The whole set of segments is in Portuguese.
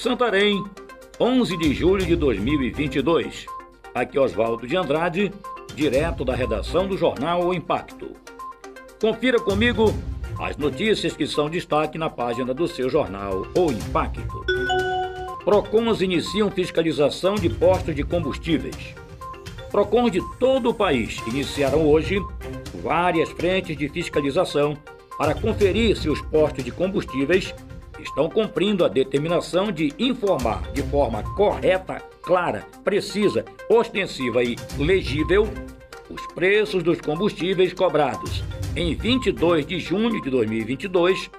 Santarém, 11 de julho de 2022. Aqui Oswaldo de Andrade, direto da redação do jornal O Impacto. Confira comigo as notícias que são destaque na página do seu jornal O Impacto. Procons iniciam fiscalização de postos de combustíveis. Procons de todo o país iniciaram hoje várias frentes de fiscalização para conferir se os postos de combustíveis estão cumprindo a determinação de informar de forma correta, clara, precisa, ostensiva e legível os preços dos combustíveis cobrados em 22 de junho de 2022,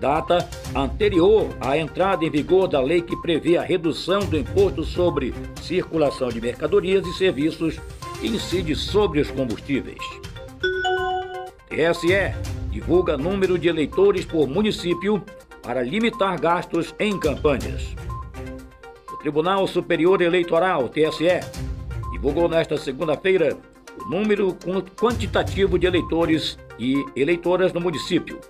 data anterior à entrada em vigor da lei que prevê a redução do imposto sobre circulação de mercadorias e serviços que incide sobre os combustíveis. TSE divulga número de eleitores por município para limitar gastos em campanhas. O Tribunal Superior Eleitoral, TSE, divulgou nesta segunda-feira o número quantitativo de eleitores e eleitoras no município.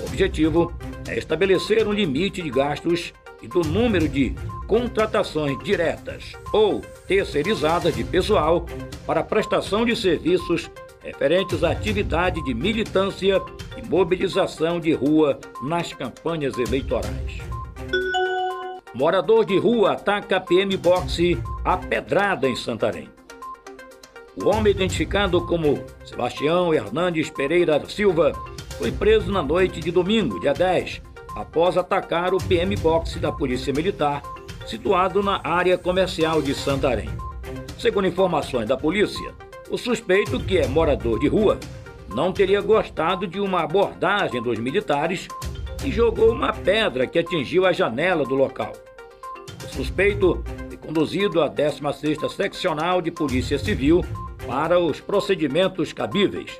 O objetivo é estabelecer um limite de gastos e do número de contratações diretas ou terceirizadas de pessoal para prestação de serviços referentes à atividade de militância e mobilização de rua nas campanhas eleitorais. Morador de rua ataca PM Boxe a pedrada em Santarém. O homem identificado como Sebastião Hernandes Pereira Silva foi preso na noite de domingo, dia 10, após atacar o PM Boxe da Polícia Militar, situado na área comercial de Santarém. Segundo informações da polícia, o suspeito, que é morador de rua, não teria gostado de uma abordagem dos militares e jogou uma pedra que atingiu a janela do local. O suspeito foi conduzido à 16ª Seccional de Polícia Civil para os procedimentos cabíveis.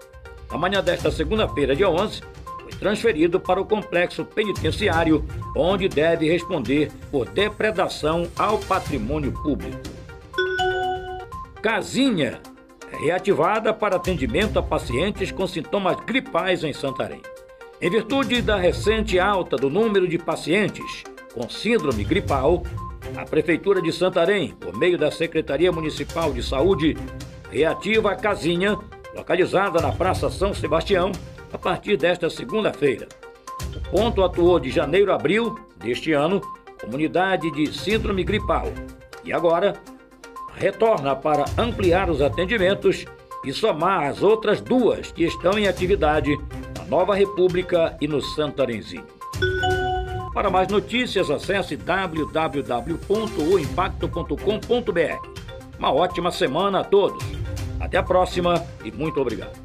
Na manhã desta segunda-feira, dia 11, foi transferido para o complexo penitenciário, onde deve responder por depredação ao patrimônio público. Casinha reativada para atendimento a pacientes com sintomas gripais em Santarém. Em virtude da recente alta do número de pacientes com síndrome gripal, a Prefeitura de Santarém, por meio da Secretaria Municipal de Saúde, reativa a casinha localizada na Praça São Sebastião a partir desta segunda-feira. O ponto atuou de janeiro a abril deste ano, comunidade de síndrome gripal, e agora retorna para ampliar os atendimentos e somar as outras duas que estão em atividade na Nova República e no Santarenzinho. Para mais notícias, acesse www.oimpacto.com.br. Uma ótima semana a todos. Até a próxima e muito obrigado.